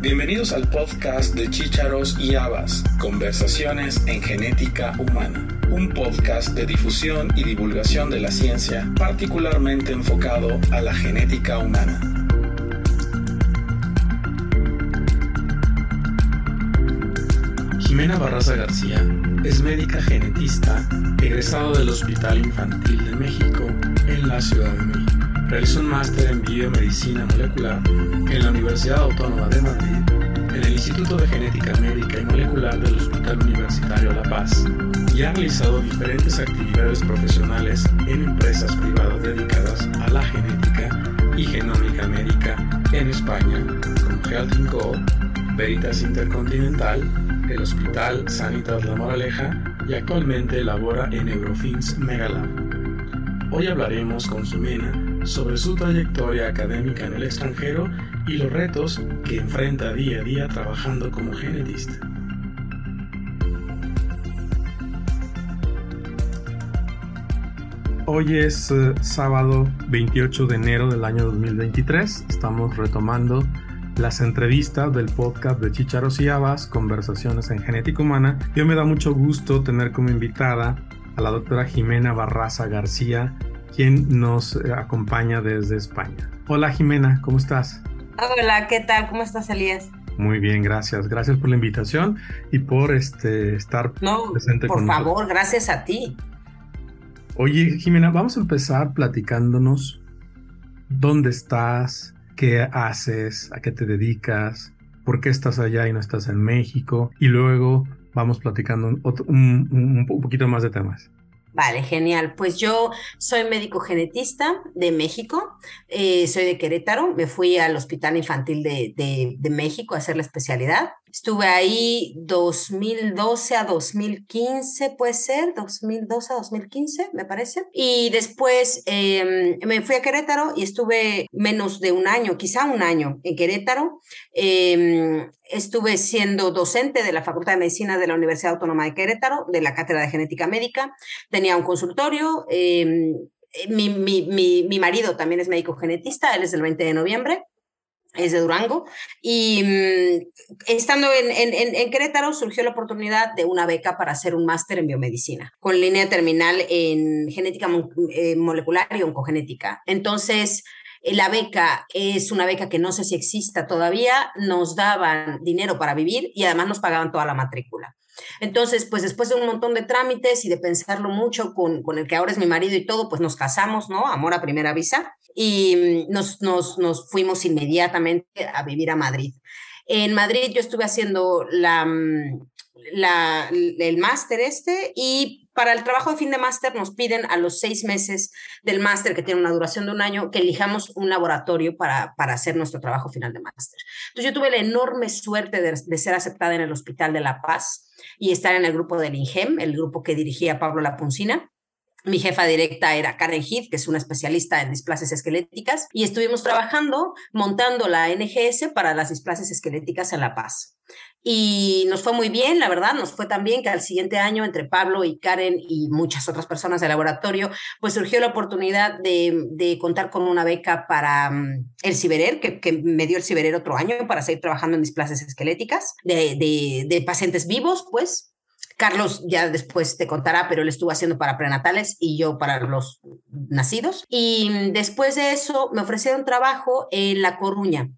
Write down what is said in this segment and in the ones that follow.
Bienvenidos al podcast de Chícharos y Habas, Conversaciones en Genética Humana, un podcast de difusión y divulgación de la ciencia particularmente enfocado a la genética humana. Jimena Barraza García es médica genetista, egresado del Hospital Infantil de México en la Ciudad de México. Realizó un máster en biomedicina molecular en la Universidad Autónoma de Madrid, en el Instituto de Genética Médica y Molecular del Hospital Universitario La Paz y ha realizado diferentes actividades profesionales en empresas privadas dedicadas a la genética y genómica médica en España, como Health Co, Veritas Intercontinental, el Hospital Sanitas La Moraleja y actualmente labora en Eurofins Megalab. Hoy hablaremos con Jimena sobre su trayectoria académica en el extranjero y los retos que enfrenta día a día trabajando como genetista. Hoy es eh, sábado 28 de enero del año 2023. Estamos retomando las entrevistas del podcast de Chicharos y Habas, Conversaciones en Genética Humana. Yo me da mucho gusto tener como invitada a la doctora Jimena Barraza García, quien nos eh, acompaña desde España. Hola Jimena, ¿cómo estás? Hola, ¿qué tal? ¿Cómo estás, Elías? Muy bien, gracias. Gracias por la invitación y por este, estar no, presente por favor, gracias a ti. Oye, Jimena, vamos a empezar platicándonos dónde estás, qué haces, a qué te dedicas, por qué estás allá y no estás en México, y luego vamos platicando un poquito más de temas. Vale, genial. Pues yo soy médico genetista de México, eh, soy de Querétaro, me fui al Hospital Infantil de, de, México a hacer la especialidad. Estuve ahí 2012 a 2015, puede ser, 2012 a 2015, me parece. Y después em, me fui a Querétaro y estuve menos de un año, quizá un año en Querétaro. Em, estuve siendo docente de la Facultad de Medicina de la Universidad Autónoma de Querétaro, de la Cátedra de Genética Médica. Tenía un consultorio. Em, mi, mi, mi, mi marido también es médico genetista, él es del 20 de noviembre es de Durango, y mm, estando en, en, en, Querétaro surgió la oportunidad de una beca para hacer un máster en biomedicina, con línea terminal en genética eh, molecular y oncogenética. Entonces, eh, la beca es una beca que no sé si exista todavía, nos daban dinero para vivir y además nos pagaban toda la matrícula. Entonces, pues después de un montón de trámites y de pensarlo mucho con, con el que ahora es mi marido y todo, pues nos casamos, ¿no? Amor a primera vista y mm, nos, nos, nos fuimos inmediatamente a vivir a Madrid. En Madrid yo estuve haciendo la, mm, la, el máster este y para el trabajo de fin de máster nos piden a los seis meses del máster, que tiene una duración de un año, que elijamos un laboratorio para, para hacer nuestro trabajo final de máster. Entonces yo tuve la enorme suerte de, de, ser aceptada en el Hospital de La Paz y estar en el grupo del INGEM, el grupo que dirigía Pablo Lapuncina. Mi jefa directa era Karen Heath, que es una especialista en displasias esqueléticas, y estuvimos trabajando montando la NGS para las displasias esqueléticas en La Paz. Y nos fue muy bien, la verdad, nos fue tan bien que al siguiente año, entre Pablo y Karen y muchas otras personas del laboratorio, pues surgió la oportunidad de, contar con una beca para mm, el Ciberer, que, me dio el Ciberer otro año para seguir trabajando en displasias esqueléticas de, de pacientes vivos, pues, Carlos ya después te contará, pero él estuvo haciendo para prenatales y yo para los nacidos. Y mm, después de eso me ofrecieron trabajo en La Coruña.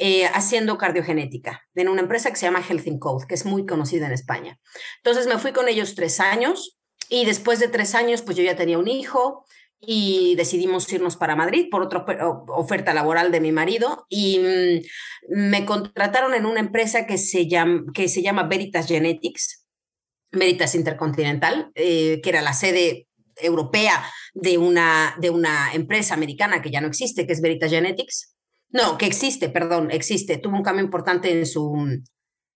Eh, haciendo cardiogenética en una empresa que se llama Health Code, que es muy conocida en España. Entonces me fui con ellos tres años y después de tres años, pues yo ya tenía un hijo y decidimos irnos para Madrid por otra oferta laboral de mi marido y mm, me contrataron en una empresa que se llama, que se llama Veritas Genetics, Veritas Intercontinental, eh, que era la sede europea de una, de una empresa americana que ya no existe, que es Veritas Genetics. No, que existe, perdón, existe. Tuvo un cambio importante en su,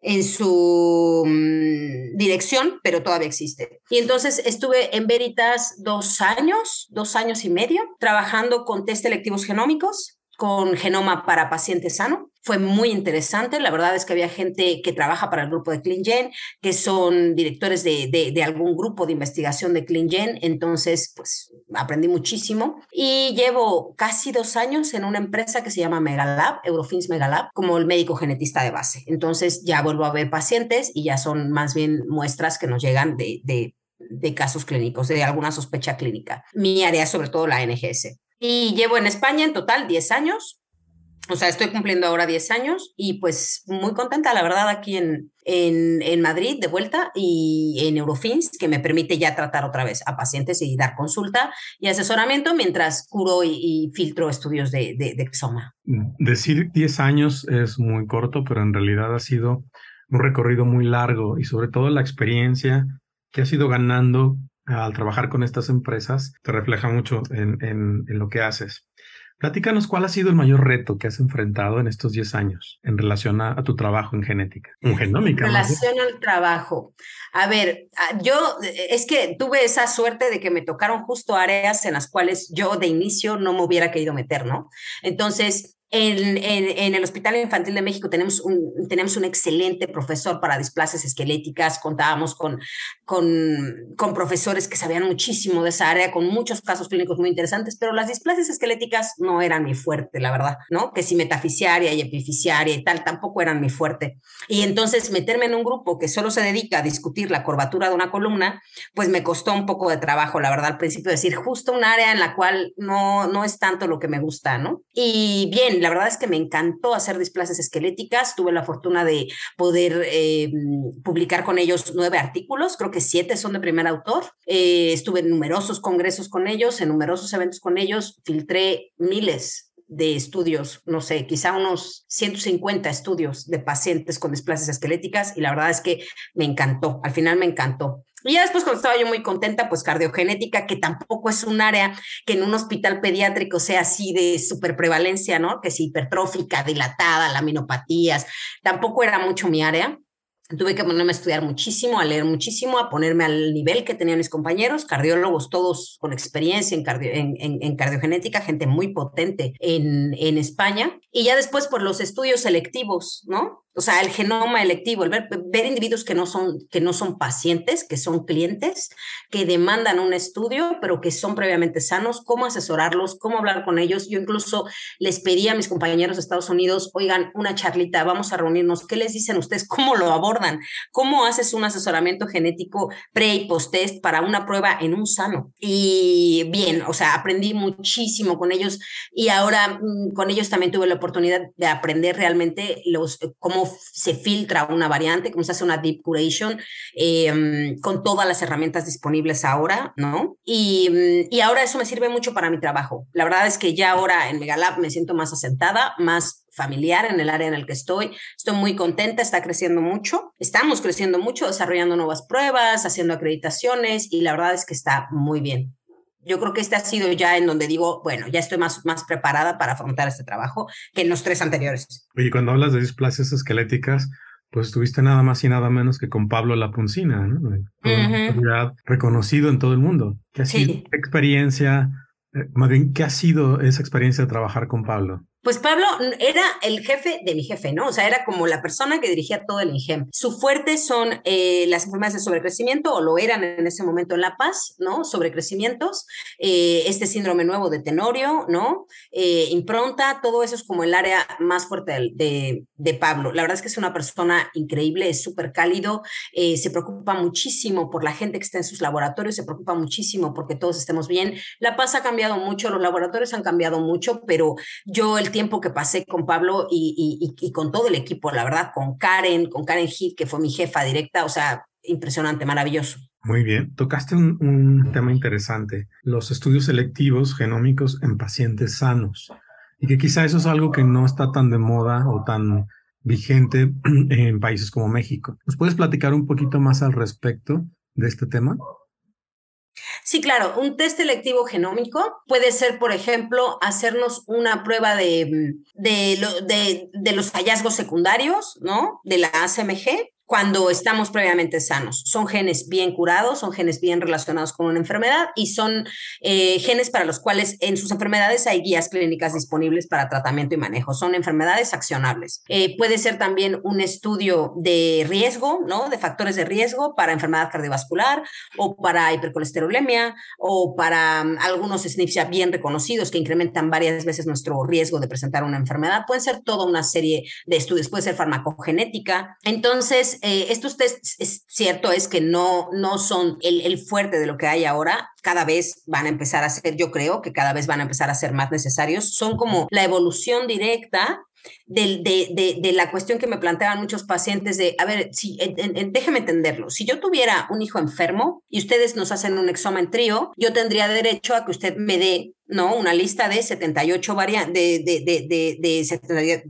en su mm, dirección, pero todavía existe. Y entonces estuve en Veritas dos años, dos años y medio, trabajando con test selectivos genómicos con genoma para pacientes sano. Fue muy interesante. La verdad es que había gente que trabaja para el grupo de CleanGen, que son directores de, de, algún grupo de investigación de CleanGen. Entonces, pues aprendí muchísimo. Y llevo casi dos años en una empresa que se llama Megalab, Eurofins Megalab, como el médico genetista de base. Entonces, ya vuelvo a ver pacientes y ya son más bien muestras que nos llegan de, de de casos clínicos, de alguna sospecha clínica. Mi área es sobre todo la NGS. Y llevo en España en total 10 años. O sea, estoy cumpliendo ahora 10 años y pues muy contenta, la verdad, aquí en, en, en, Madrid de vuelta y en Eurofins, que me permite ya tratar otra vez a pacientes y dar consulta y asesoramiento mientras curo y, filtro estudios de, de, exoma. Decir 10 años es muy corto, pero en realidad ha sido un recorrido muy largo y sobre todo la experiencia que has ido ganando al trabajar con estas empresas te refleja mucho en, lo que haces. Platícanos cuál ha sido el mayor reto que has enfrentado en estos 10 años en relación a, tu trabajo en genética, en genómica. En relación al trabajo. A ver, ah, yo es que tuve esa suerte de que me tocaron justo áreas en las cuales yo de inicio no me hubiera querido meter, ¿no? Entonces, en, en, el Hospital Infantil de México tenemos un, tenemos un excelente profesor para displasias esqueléticas, contábamos con, con, con, profesores que sabían muchísimo de esa área, con muchos casos clínicos muy interesantes, pero las displasias esqueléticas no eran mi fuerte, la verdad, ¿no? Que si metafisiaria y epifisiaria y tal, tampoco eran mi fuerte. Y entonces meterme en un grupo que solo se dedica a discutir la curvatura de una columna, pues me costó un poco de trabajo, la verdad, al principio decir justo un área en la cual no, no es tanto lo que me gusta, ¿no? Y bien, la verdad es que me encantó hacer displasias esqueléticas. Tuve la fortuna de poder eh, publicar con ellos nueve artículos, creo que siete son de primer autor. Eh, estuve en numerosos congresos con ellos, en numerosos eventos con ellos, filtré miles de estudios, no sé, quizá unos 150 estudios de pacientes con displasias esqueléticas y la verdad es que me encantó, al final me encantó. Y ya después, cuando estaba yo muy contenta, pues cardiogenética, que tampoco es un área que en un hospital pediátrico sea así de super prevalencia, ¿no? Que es hipertrófica, dilatada, laminopatías, tampoco era mucho mi área. Tuve que ponerme a estudiar muchísimo, a leer muchísimo, a ponerme al nivel que tenían mis compañeros, cardiólogos todos con experiencia en, cardio, en, en, cardiogenética, gente muy potente en, en España. Y ya después por los estudios selectivos, ¿no? O sea, el genoma electivo, el ver, ver, individuos que no, son, que no son pacientes, que son clientes, que demandan un estudio, pero que son previamente sanos, cómo asesorarlos, cómo hablar con ellos. Yo incluso les pedí a mis compañeros de Estados Unidos, oigan, una charlita, vamos a reunirnos, ¿qué les dicen ustedes? ¿Cómo lo abordan? ¿Cómo haces un asesoramiento genético pre y post test para una prueba en un sano? Y bien, o sea, aprendí muchísimo con ellos y ahora mm, con ellos también tuve la oportunidad de aprender realmente los, cómo se filtra una variante, cómo se hace una deep curation, em, con todas las herramientas disponibles ahora, ¿no? Y, y ahora eso me sirve mucho para mi trabajo. La verdad es que ya ahora en Megalab me siento más asentada, más familiar en el área en el que estoy. Estoy muy contenta, está creciendo mucho. Estamos creciendo mucho, desarrollando nuevas pruebas, haciendo acreditaciones y la verdad es que está muy bien yo creo que este ha sido ya en donde digo, bueno, ya estoy más, más preparada para afrontar este trabajo que en los tres anteriores. Oye, cuando hablas de displasias esqueléticas, pues estuviste nada más y nada menos que con Pablo Lapuncina, ¿no? reconocido en todo el mundo. ¿Qué ha sido experiencia? Eh, más bien, ¿qué ha sido esa experiencia de trabajar con Pablo? Pues Pablo era el jefe de mi jefe, ¿no? O sea, era como la persona que dirigía todo el INGEM. Su fuerte son eh, las enfermedades de sobrecrecimiento, o lo eran en ese momento en La Paz, ¿no? Sobrecrecimientos, eh, este síndrome nuevo de Tenorio, ¿no? Eh, impronta, todo eso es como el área más fuerte de, de, Pablo. La verdad es que es una persona increíble, es súper cálido, se preocupa muchísimo por la gente que está en sus laboratorios, se preocupa muchísimo porque todos estemos bien. La Paz ha cambiado mucho, los laboratorios han cambiado mucho, pero yo el tiempo que pasé con Pablo y, con todo el equipo, la verdad, con Karen, con Karen Heath, que fue mi jefa directa, o sea, impresionante, maravilloso. Muy bien, tocaste un, un tema interesante, los estudios selectivos genómicos en pacientes sanos, y que quizá eso es algo que no está tan de moda o tan vigente en países como México. ¿Nos puedes platicar un poquito más al respecto de este tema? Sí, claro, un test selectivo genómico puede ser, por ejemplo, hacernos una prueba de, de, de, de los hallazgos secundarios, ¿no? De la ACMG, cuando estamos previamente sanos. Son genes bien curados, son genes bien relacionados con una enfermedad y son eh, genes para los cuales en sus enfermedades hay guías clínicas disponibles para tratamiento y manejo. Son enfermedades accionables. Eh, puede ser también un estudio de riesgo, ¿no? De factores de riesgo para enfermedad cardiovascular o para hipercolesterolemia o para um, algunos SNPs ya bien reconocidos que incrementan varias veces nuestro riesgo de presentar una enfermedad. Pueden ser toda una serie de estudios, puede ser farmacogenética. Entonces, eh, estos tests, es cierto, es que no, no son el, el, fuerte de lo que hay ahora. Cada vez van a empezar a ser, yo creo que cada vez van a empezar a ser más necesarios. Son como la evolución directa de, de, de, la cuestión que me planteaban muchos pacientes de, a ver, si, déjeme entenderlo, si yo tuviera un hijo enfermo y ustedes nos hacen un examen trío, yo tendría derecho a que usted me dé ¿no? Una lista de 78, de, de, de,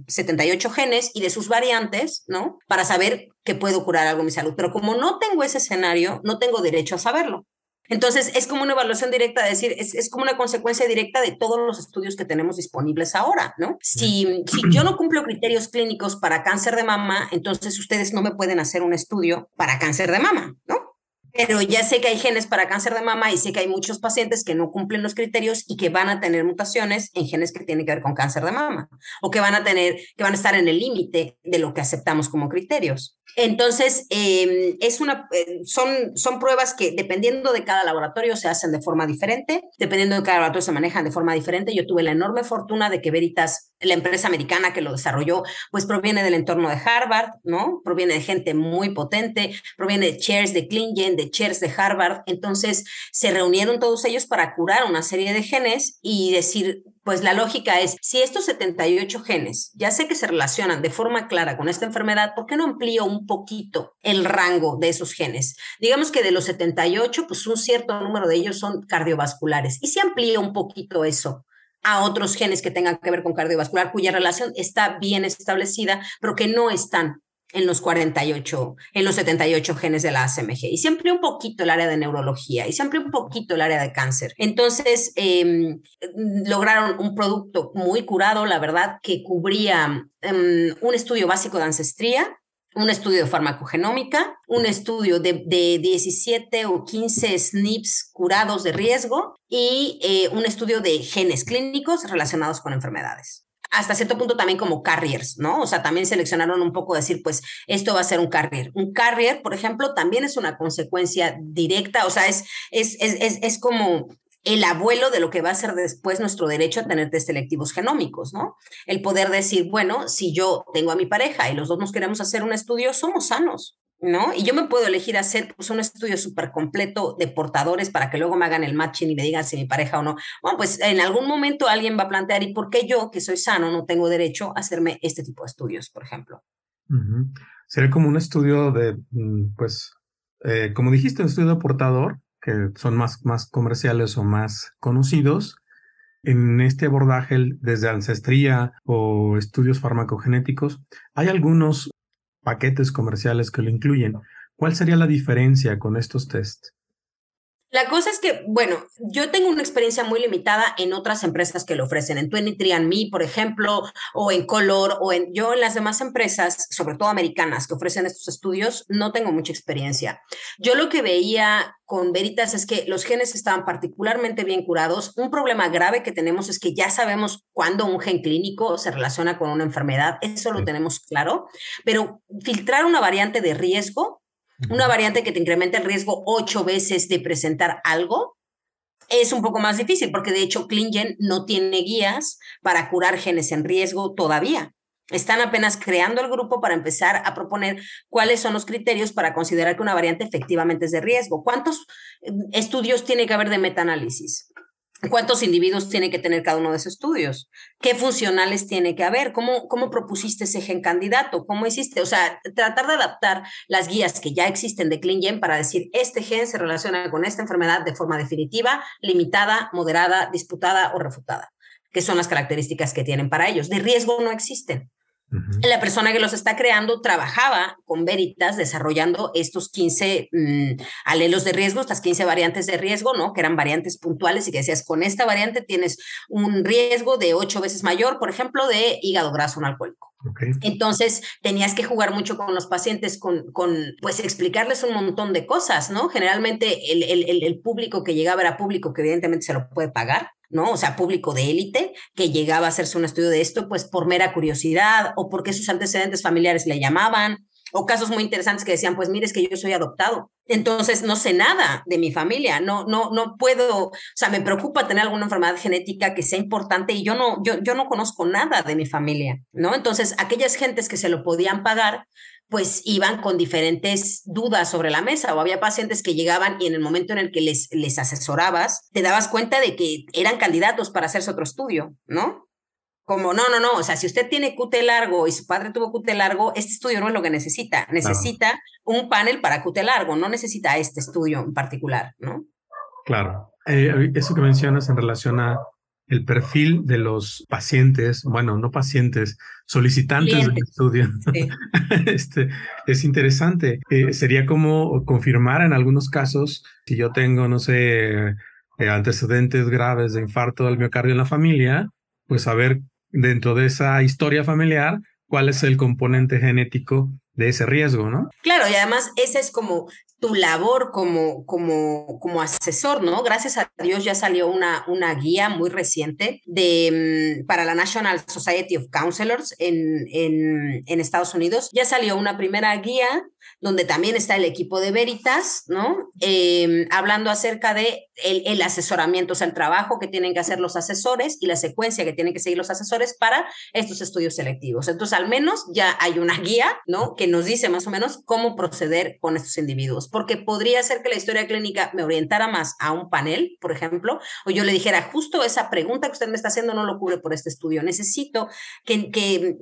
78 genes y de sus variantes, ¿no? Para saber que puedo curar algo en mi salud. Pero como no tengo ese escenario, no tengo derecho a saberlo. Entonces, es como una evaluación directa, decir, es, es, como una consecuencia directa de todos los estudios que tenemos disponibles ahora, ¿no? Si, si yo no cumplo criterios clínicos para cáncer de mama, entonces ustedes no me pueden hacer un estudio para cáncer de mama, ¿no? Pero ya sé que hay genes para cáncer de mama y sé que hay muchos pacientes que no cumplen los criterios y que van a tener mutaciones en genes que tienen que ver con cáncer de mama o que van a tener, que van a estar en el límite de lo que aceptamos como criterios. Entonces, em, es una, eh, son, son pruebas que dependiendo de cada laboratorio se hacen de forma diferente, dependiendo de cada laboratorio se manejan de forma diferente. Yo tuve la enorme fortuna de que Veritas, la empresa americana que lo desarrolló, pues proviene del entorno de Harvard, ¿no? Proviene de gente muy potente, proviene de chairs de Klingen, de chairs de Harvard. Entonces, se reunieron todos ellos para curar una serie de genes y decir, pues la lógica es, si estos 78 genes ya sé que se relacionan de forma clara con esta enfermedad, ¿por qué no amplío un poquito el rango de esos genes? Digamos que de los 78, pues un cierto número de ellos son cardiovasculares. ¿Y si amplío un poquito eso? A otros genes que tengan que ver con cardiovascular, cuya relación está bien establecida, pero que no están en los 48, en los 78 genes de la ACMG y siempre un poquito el área de neurología y siempre un poquito el área de cáncer. Entonces, em, lograron un producto muy curado, la verdad, que cubría em, un estudio básico de ancestría, un estudio de farmacogenómica, un estudio de, de 17 o 15 SNPs curados de riesgo y eh, un estudio de genes clínicos relacionados con enfermedades hasta cierto punto también como carriers, ¿no? O sea, también seleccionaron un poco decir, pues esto va a ser un carrier. Un carrier, por ejemplo, también es una consecuencia directa, o sea, es, es, es, es como el abuelo de lo que va a ser después nuestro derecho a tener test selectivos genómicos, ¿no? El poder decir, bueno, si yo tengo a mi pareja y los dos nos queremos hacer un estudio, somos sanos. ¿no? Y yo me puedo elegir hacer pues, un estudio súper completo de portadores para que luego me hagan el matching y me digan si mi pareja o no. Bueno, pues en algún momento alguien va a plantear, ¿y por qué yo, que soy sano, no tengo derecho a hacerme este tipo de estudios, por ejemplo? Sería como un estudio de, mm, pues, eh, como dijiste, un estudio de portador, que son más, más comerciales o más conocidos. En este abordaje, desde ancestría o estudios farmacogenéticos, hay algunos paquetes comerciales que lo incluyen. ¿Cuál sería la diferencia con estos tests? La cosa es que, bueno, yo tengo una experiencia muy limitada en otras empresas que lo ofrecen, en 23andMe, por ejemplo, o en Color, o en yo en las demás empresas, sobre todo americanas, que ofrecen estos estudios, no tengo mucha experiencia. Yo lo que veía con Veritas es que los genes estaban particularmente bien curados. Un problema grave que tenemos es que ya sabemos cuándo un gen clínico se relaciona con una enfermedad, eso lo tenemos claro, pero filtrar una variante de riesgo una variante que te incrementa el riesgo ocho veces de presentar algo, es un poco más difícil porque de hecho ClinGen no tiene guías para curar genes en riesgo todavía. Están apenas creando el grupo para empezar a proponer cuáles son los criterios para considerar que una variante efectivamente es de riesgo. ¿Cuántos eh, estudios tiene que haber de metaanálisis? ¿Cuántos individuos tiene que tener cada uno de esos estudios? ¿Qué funcionales tiene que haber? ¿Cómo, ¿Cómo propusiste ese gen candidato? ¿Cómo hiciste? O sea, tratar de adaptar las guías que ya existen de ClinGen para decir, este gen se relaciona con esta enfermedad de forma definitiva, limitada, moderada, disputada o refutada, que son las características que tienen para ellos. De riesgo no existen. La persona que los está creando trabajaba con Veritas desarrollando estos 15 mm, alelos de riesgo, estas 15 variantes de riesgo, ¿no? Que eran variantes puntuales y que decías, con esta variante tienes un riesgo de ocho veces mayor, por ejemplo, de hígado graso no alcohólico. Entonces tenías que jugar mucho con los pacientes, con, con, pues explicarles un montón de cosas, ¿no? Generalmente el, el, el público que llegaba era público que evidentemente se lo puede pagar, ¿no? O sea, público de élite que llegaba a hacerse un estudio de esto, pues por mera curiosidad o porque sus antecedentes familiares le llamaban, o casos muy interesantes que decían, pues mire, es que yo soy adoptado. Entonces no sé nada de mi familia, no, no, no puedo, o sea, me preocupa tener alguna enfermedad genética que sea importante y yo no, yo, yo no conozco nada de mi familia, ¿no? Entonces, aquellas gentes que se lo podían pagar, pues iban con diferentes dudas sobre la mesa o había pacientes que llegaban y en el momento en el que les, les asesorabas, te dabas cuenta de que eran candidatos para hacerse otro estudio, ¿no? Como, no, no, no, o sea, si usted tiene QT largo y su padre tuvo QT largo, este estudio no es lo que necesita. Necesita un panel para QT largo, no necesita este estudio en particular, ¿no? Claro. Eh, eso que mencionas en relación a el perfil de los pacientes, bueno, no pacientes, solicitantes del estudio. este, es interesante. Eh, sería como confirmar en algunos casos, si yo tengo, no sé, eh, antecedentes graves de infarto del miocardio en la familia, pues saber dentro de esa historia familiar cuál es el componente genético de ese riesgo, ¿no? Claro, y además esa es como tu labor como, como, como asesor, ¿no? Gracias a Dios ya salió una, una guía muy reciente de, mm, para la National Society of Counselors en, en, en Estados Unidos. Ya salió una primera guía donde también está el equipo de Veritas, ¿no? Em, hablando acerca de el, asesoramiento, o sea, el trabajo que tienen que hacer los asesores y la secuencia que tienen que seguir los asesores para estos estudios selectivos. Entonces, al menos ya hay una guía, ¿no? Que nos dice más o menos cómo proceder con estos individuos, porque podría ser que la historia clínica me orientara más a un panel, por ejemplo, o yo le dijera, justo esa pregunta que usted me está haciendo no lo cubre por este estudio. Necesito que, que,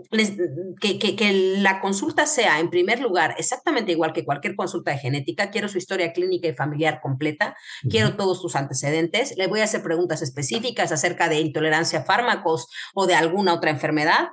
que, que la consulta sea, en primer lugar, exactamente igual que cualquier consulta de genética, quiero su historia clínica y familiar completa, quiero todos sus antecedentes, le voy a hacer preguntas específicas acerca de intolerancia a fármacos o de alguna otra enfermedad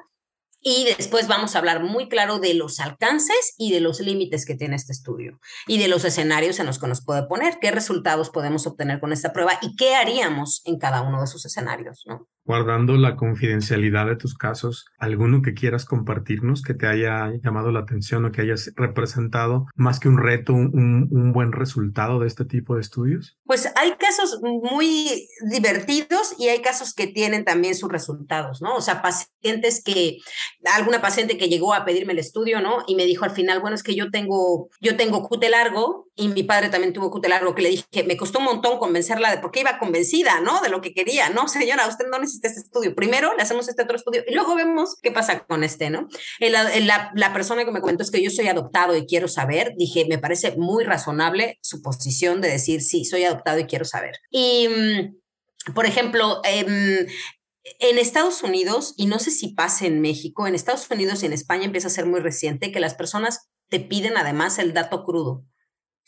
y después vamos a hablar muy claro de los alcances y de los límites que tiene este estudio y de los escenarios en los que nos puede poner, qué resultados podemos obtener con esta prueba y qué haríamos en cada uno de esos escenarios, ¿no? Guardando la confidencialidad de tus casos, ¿alguno que quieras compartirnos que te haya llamado la atención o que hayas representado más que un reto, un, un buen resultado de este tipo de estudios? Pues hay casos muy divertidos y hay casos que tienen también sus resultados, ¿no? O sea, pacientes que alguna paciente que llegó a pedirme el estudio, ¿no? Y me dijo al final, bueno, es que yo tengo, yo tengo cute largo y mi padre también tuvo cute largo, que le dije, me costó un montón convencerla de por qué iba convencida, ¿no? De lo que quería, no, señora, usted no necesita este estudio. Primero le hacemos este otro estudio y luego vemos qué pasa con este, ¿no? La, la persona que me comentó es que yo soy adoptado y quiero saber, dije, me parece muy razonable su posición de decir, sí, soy adoptado y quiero saber. Y mm, por ejemplo, eh, en Estados Unidos, y no sé si pasa en México, en Estados Unidos y en España empieza a ser muy reciente que las personas te piden además el dato crudo.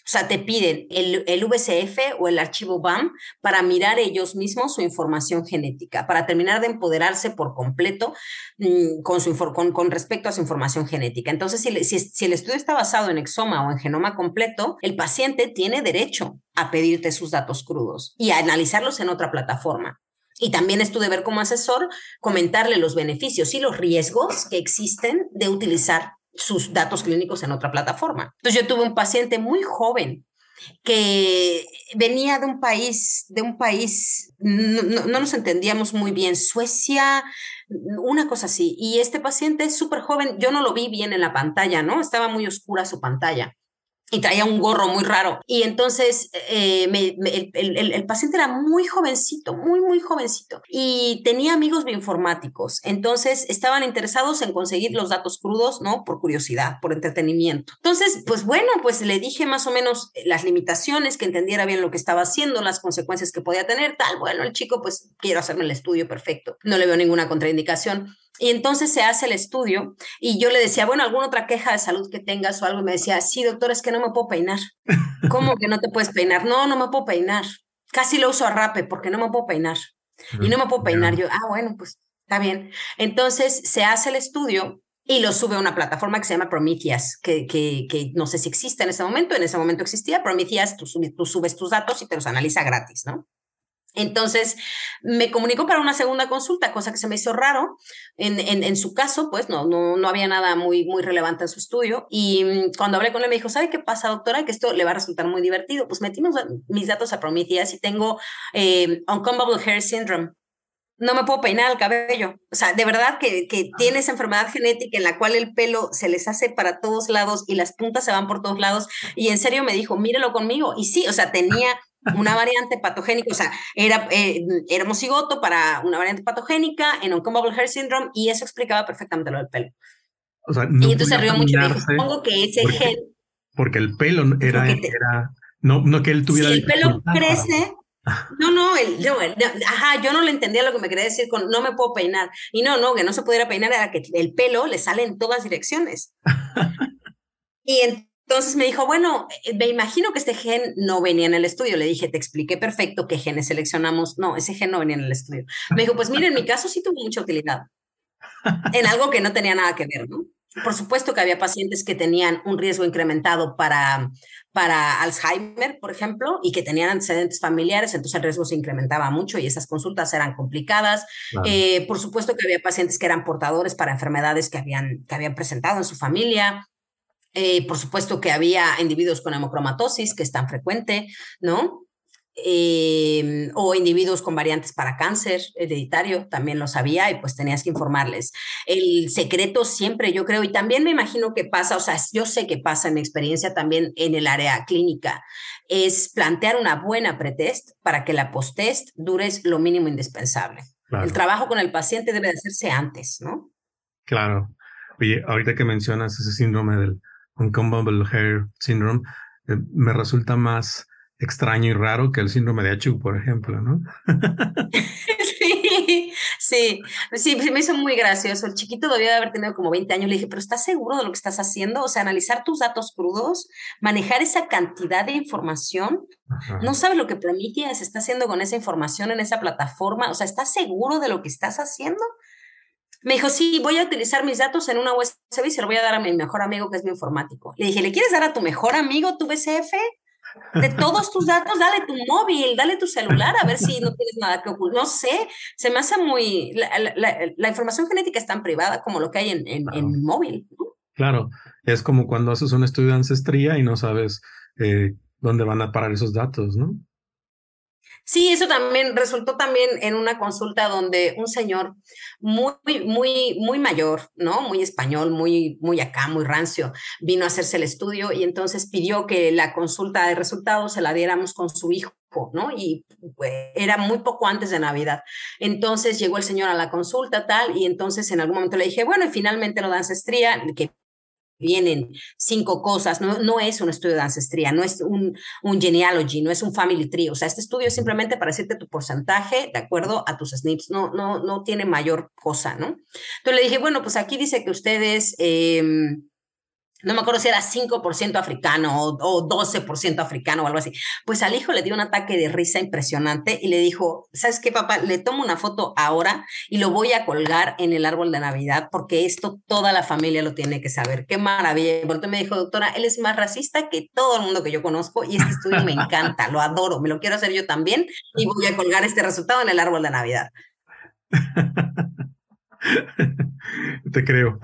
O sea, te piden el, el, VCF o el archivo BAM para mirar ellos mismos su información genética, para terminar de empoderarse por completo mm, con, su, con, con, respecto a su información genética. Entonces, si, si, si el estudio está basado en exoma o en genoma completo, el paciente tiene derecho a pedirte sus datos crudos y a analizarlos en otra plataforma. Y también es tu deber como asesor comentarle los beneficios y los riesgos que existen de utilizar sus datos clínicos en otra plataforma. Entonces yo tuve un paciente muy joven que venía de un país, de un país, no, no nos entendíamos muy bien, Suecia, una cosa así. Y este paciente es súper joven, yo no lo vi bien en la pantalla, ¿no? Estaba muy oscura su pantalla y traía un gorro muy raro. Y entonces eh, el, paciente era muy jovencito, muy, muy jovencito. Y tenía amigos bioinformáticos. Entonces estaban interesados en conseguir los datos crudos, ¿no? Por curiosidad, por entretenimiento. Entonces, pues bueno, pues le dije más o menos las limitaciones, que entendiera bien lo que estaba haciendo, las consecuencias que podía tener, tal. Bueno, el chico, pues quiero hacerme el estudio perfecto. No le veo ninguna contraindicación. Y entonces se hace el estudio y yo le decía, bueno, ¿alguna otra queja de salud que tengas o algo? Y me decía, sí, doctor, es que no me puedo peinar. ¿Cómo que no te puedes peinar? No, no me puedo peinar. Casi lo uso a rape porque no me puedo peinar. Y no me puedo peinar. Yo, ah, bueno, pues está bien. Entonces se hace el estudio y lo sube a una plataforma que se llama Prometheus, que, que, que, no sé si existe en ese momento, en ese momento existía. Prometheus, tú, tú subes tus datos y te los analiza gratis, ¿no? Entonces me comunicó para una segunda consulta, cosa que se me hizo raro. En, en, su caso, pues no, no, no había nada muy, muy relevante en su estudio. Y mm, cuando hablé con él, me dijo: ¿Sabe qué pasa, doctora? Que esto le va a resultar muy divertido. Pues metimos mis datos a Prometheus y tengo eh, Uncombable Hair Syndrome. No me puedo peinar el cabello. O sea, de verdad que, que tiene esa enfermedad genética en la cual el pelo se les hace para todos lados y las puntas se van por todos lados. Y en serio me dijo: Mírelo conmigo. Y sí, o sea, tenía una variante patogénica, o sea, era, eh, era mosigoto para una variante patogénica en Uncombable Hair Syndrome y eso explicaba perfectamente lo del pelo. O sea, no y entonces se rió mucho y dijo, supongo que ese porque, gen... Porque el pelo era, era no, no que él tuviera... Si el pelo crece... No, no, el, no, ajá, yo no le entendía lo que me quería decir con no me puedo peinar. Y no, no, que no se pudiera peinar era que el pelo le sale en todas direcciones. y en, entonces me dijo, bueno, eh, me imagino que este gen no venía en el estudio. Le dije, te expliqué perfecto qué genes seleccionamos. No, ese gen no venía en el estudio. Me dijo, pues mire, en mi caso sí tuvo mucha utilidad en algo que no tenía nada que ver, ¿no? Por supuesto que había pacientes que tenían un riesgo incrementado para, para Alzheimer, por ejemplo, y que tenían antecedentes familiares, entonces el riesgo se incrementaba mucho y esas consultas eran complicadas. Eh, por supuesto que había pacientes que eran portadores para enfermedades que habían, que habían presentado en su familia. Eh, por supuesto que había individuos con hemocromatosis, que es tan frecuente, ¿no? Eh, o individuos con variantes para cáncer hereditario, también lo sabía y pues tenías que informarles. El secreto siempre, yo creo, y también me imagino que pasa, o sea, yo sé que pasa en mi experiencia también en el área clínica, es plantear una buena pretest para que la posttest dure lo mínimo indispensable. El trabajo con el paciente debe de hacerse antes, ¿no? Claro. Oye, ahorita que mencionas ese síndrome del Uncombable Hair Syndrome, eh, me resulta más extraño y raro que el síndrome de Achu, por ejemplo, ¿no? sí, sí, sí, me hizo muy gracioso. El chiquito debía de haber tenido como 20 años. Le dije, pero ¿estás seguro de lo que estás haciendo? O sea, analizar tus datos crudos, manejar esa cantidad de información. No sabes lo que Prometheus está haciendo con esa información en esa plataforma. O sea, ¿estás seguro de lo que estás haciendo? Me dijo, sí, voy a utilizar mis datos en una USB y se lo voy a dar a mi mejor amigo que es informático. Le dije, ¿le quieres dar a tu mejor amigo tu BCF? De todos tus datos, dale tu móvil, dale tu celular, a ver si no tienes nada que ocultar. No sé, se me hace muy... La, información genética es tan privada como lo que hay en, en, móvil. Claro, es como cuando haces un estudio de ancestría y no sabes eh, dónde van a parar esos datos, ¿no? Sí, eso también resultó también en una consulta donde un señor muy, muy, muy mayor, ¿no? Muy español, muy, muy acá, muy rancio, vino a hacerse el estudio y entonces pidió que la consulta de resultados se la diéramos con su hijo. ¿no? Y pues, era muy poco antes de Navidad. Entonces llegó el señor a la consulta, tal, y entonces en algún momento le dije, bueno, y finalmente lo de ancestría, que vienen cinco cosas, no, no es un estudio de ancestría, no es un, un genealogy, no es un family tree, o sea, este estudio es simplemente para decirte tu porcentaje de acuerdo a tus SNPs, no, no, no tiene mayor cosa, ¿no? Entonces le dije, bueno, pues aquí dice que ustedes... Eh, no me acuerdo si era 5% africano o, 12% africano o algo así. Pues al hijo le dio un ataque de risa impresionante y le dijo, ¿sabes qué, papá? Le tomo una foto ahora y lo voy a colgar en el árbol de Navidad porque esto toda la familia lo tiene que saber. Qué maravilla. Y me dijo, doctora, él es más racista que todo el mundo que yo conozco y este estudio me encanta, lo adoro, me lo quiero hacer yo también y voy a colgar este resultado en el árbol de Navidad. Te creo.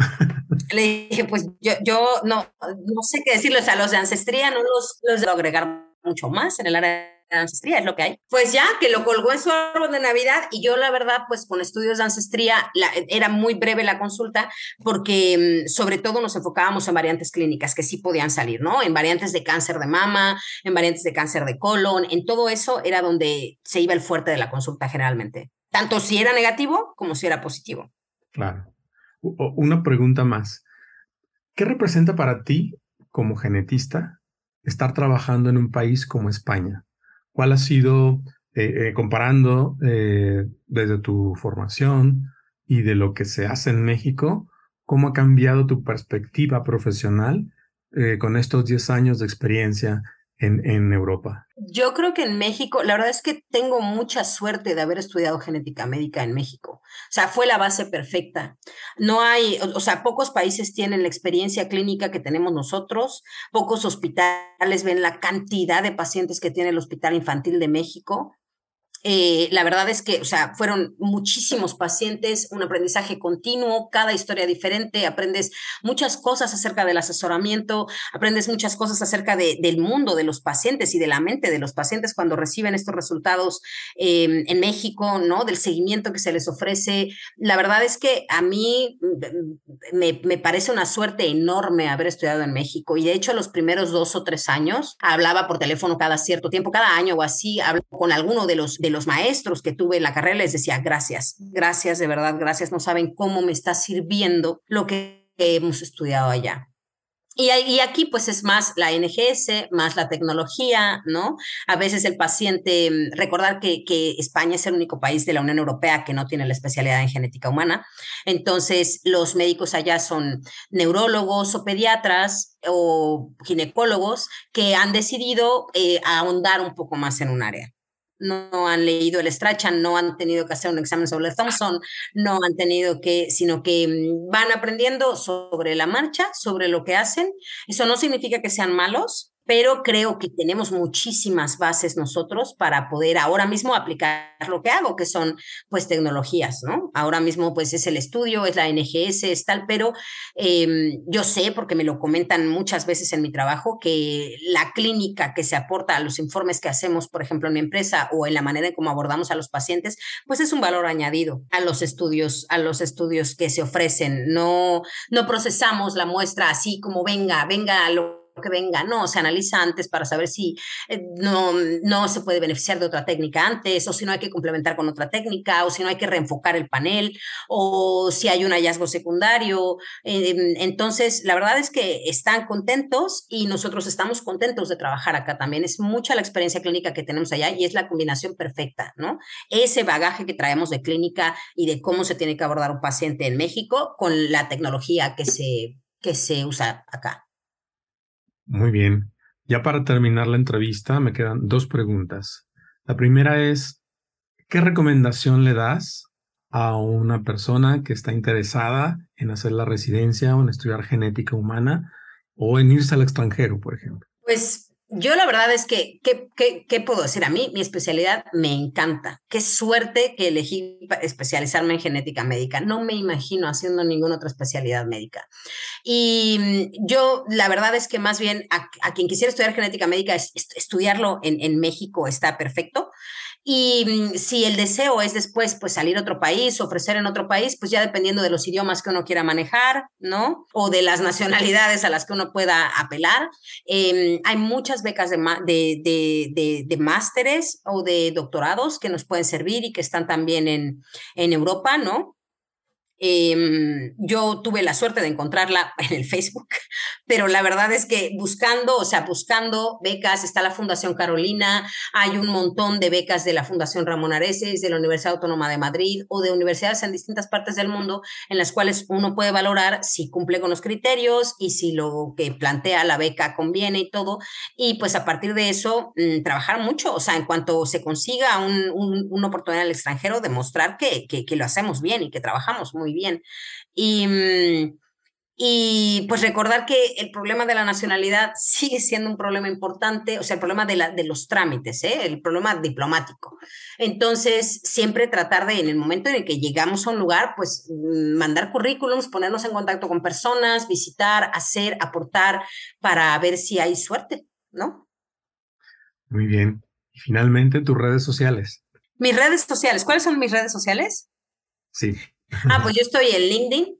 Le dije, pues yo, yo no, no sé qué decirle, o sea, los de ancestría no los, los debo agregar mucho más en el área de ancestría, es lo que hay. Pues ya, que lo colgó en su árbol de Navidad y yo la verdad, pues con estudios de ancestría era muy breve la consulta porque mm, sobre todo nos enfocábamos en variantes clínicas que sí podían salir, ¿no? En variantes de cáncer de mama, en variantes de cáncer de colon, en todo eso era donde se iba el fuerte de la consulta generalmente, tanto si era negativo como si era positivo. Claro. Una pregunta más. ¿Qué representa para ti, como genetista, estar trabajando en un país como España? ¿Cuál ha sido, eh, eh, comparando eh, desde tu formación y de lo que se hace en México, cómo ha cambiado tu perspectiva profesional con estos 10 años de experiencia en, Europa? Yo creo que en México, la verdad es que tengo mucha suerte de haber estudiado genética médica en México. O sea, fue la base perfecta. No hay, o, sea, pocos países tienen la experiencia clínica que tenemos nosotros, pocos hospitales ven la cantidad de pacientes que tiene el Hospital Infantil de México. Eh, la verdad es que, o sea, fueron muchísimos pacientes, un aprendizaje continuo, cada historia diferente, aprendes muchas cosas acerca del asesoramiento, aprendes muchas cosas acerca del mundo de los pacientes y de la mente de los pacientes cuando reciben estos resultados em, en México, ¿no? Del seguimiento que se les ofrece. La verdad es que a mí mm, me, me parece una suerte enorme haber estudiado en México y de hecho los primeros dos o tres años hablaba por teléfono cada cierto tiempo, cada año o así, hablo con alguno de los, de los maestros que tuve en la carrera, les decía gracias, gracias, de verdad, gracias, no saben cómo me está sirviendo lo que hemos estudiado allá. Y, aquí pues es más la NGS, más la tecnología, ¿no? A veces el paciente, recordar que, que, España es el único país de la Unión Europea que no tiene la especialidad en genética humana. Entonces los médicos allá son neurólogos o pediatras o ginecólogos que han decidido eh, ahondar un poco más en un área no han leído el Strachan, no han tenido que hacer un examen sobre el Thompson, no han tenido que, sino que mm, van aprendiendo sobre la marcha, sobre lo que hacen. Eso no significa que sean malos, pero creo que tenemos muchísimas bases nosotros para poder ahora mismo aplicar lo que hago, que son pues tecnologías, ¿no? Ahora mismo pues es el estudio, es la NGS, es tal, pero em, yo sé, porque me lo comentan muchas veces en mi trabajo, que la clínica que se aporta a los informes que hacemos, por ejemplo, en mi empresa o en la manera en cómo abordamos a los pacientes, pues es un valor añadido a los estudios, a los estudios que se ofrecen. No, no procesamos la muestra así como venga, venga lo que venga, no, se analiza antes para saber si eh, no, no se puede beneficiar de otra técnica antes, o si no hay que complementar con otra técnica, o si no hay que reenfocar el panel, o si hay un hallazgo secundario. Em, entonces, la verdad es que están contentos y nosotros estamos contentos de trabajar acá también. Es mucha la experiencia clínica que tenemos allá y es la combinación perfecta, ¿no? Ese bagaje que traemos de clínica y de cómo se tiene que abordar un paciente en México con la tecnología que se, que se usa acá. Muy bien. Ya para terminar la entrevista me quedan dos preguntas. La primera es, ¿qué recomendación le das a una persona que está interesada en hacer la residencia o en estudiar genética humana o en irse al extranjero, por ejemplo? Pues yo la verdad es que, ¿qué, qué, puedo decir? A mí mi especialidad me encanta. Qué suerte que elegí especializarme en genética médica. No me imagino haciendo ninguna otra especialidad médica. Y mm, yo la verdad es que más bien a, quien quisiera estudiar genética médica, estudiarlo en, en México está perfecto. Y mm, si el deseo es después, pues salir a otro país, ofrecer en otro país, pues ya dependiendo de los idiomas que uno quiera manejar, ¿no? O de las nacionalidades a las que uno pueda apelar. Em, hay muchas becas de, de, de, de, másteres o de doctorados que nos pueden servir y que están también en, en Europa, ¿no? Em, yo tuve la suerte de encontrarla en el Facebook, pero la verdad es que buscando, o sea, buscando becas, está la Fundación Carolina, hay un montón de becas de la Fundación Ramón Areces, de la Universidad Autónoma de Madrid o de universidades en distintas partes del mundo en las cuales uno puede valorar si cumple con los criterios y si lo que plantea la beca conviene y todo. Y pues a partir de eso, mm, trabajar mucho, o sea, en cuanto se consiga un, una oportunidad en el extranjero, demostrar que, lo hacemos bien y que trabajamos muy muy bien. Y, mm, y pues recordar que el problema de la nacionalidad sigue siendo un problema importante, o sea, el problema de, la, de los trámites, ¿eh? el problema diplomático. Entonces, siempre tratar de, en el momento en el que llegamos a un lugar, pues mm, mandar currículums, ponernos en contacto con personas, visitar, hacer, aportar, para ver si hay suerte, ¿no? Muy bien. Y finalmente, tus redes sociales. Mis redes sociales, ¿cuáles son mis redes sociales? Sí. Ah, pues yo estoy en LinkedIn,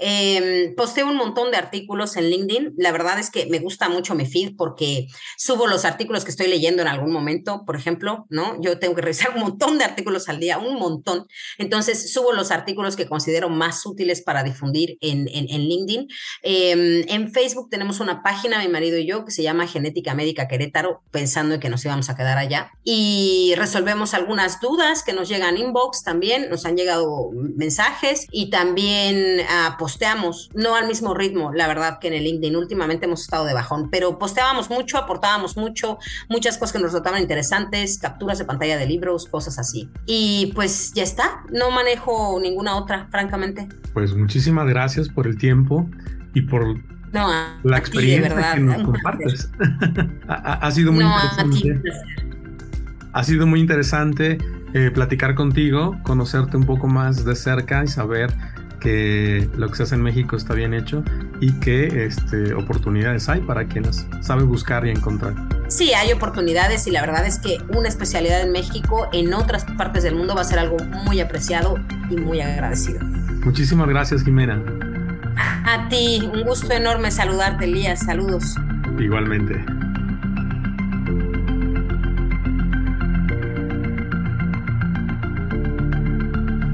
eh, posteo un montón de artículos en LinkedIn. La verdad es que me gusta mucho mi feed porque subo los artículos que estoy leyendo en algún momento, por ejemplo, ¿no? Yo tengo que revisar un montón de artículos al día, un montón. Entonces, subo los artículos que considero más útiles para difundir en, en, en LinkedIn. Eh, en Facebook tenemos una página, mi marido y yo, que se llama Genética Médica Querétaro, pensando en que nos íbamos a quedar allá. Y resolvemos algunas dudas que nos llegan inbox también, nos han llegado mensajes y también uh, posteamos, no al mismo ritmo, la verdad, que en el LinkedIn. Últimamente hemos estado de bajón, pero posteábamos mucho, aportábamos mucho, muchas cosas que nos resultaban interesantes, capturas de pantalla de libros, cosas así. Y pues ya está, no manejo ninguna otra, francamente. Pues muchísimas gracias por el tiempo y por la experiencia que nos compartes. ha, sido muy interesante. Ha sido muy interesante eh, platicar contigo, conocerte un poco más de cerca y saber que lo que se hace en México está bien hecho y que este, oportunidades hay para quienes saben buscar y encontrar. Sí, hay oportunidades y la verdad es que una especialidad en México en otras partes del mundo va a ser algo muy apreciado y muy agradecido. Muchísimas gracias, Jimena. A ti, un gusto enorme saludarte, Elías. Saludos. Igualmente.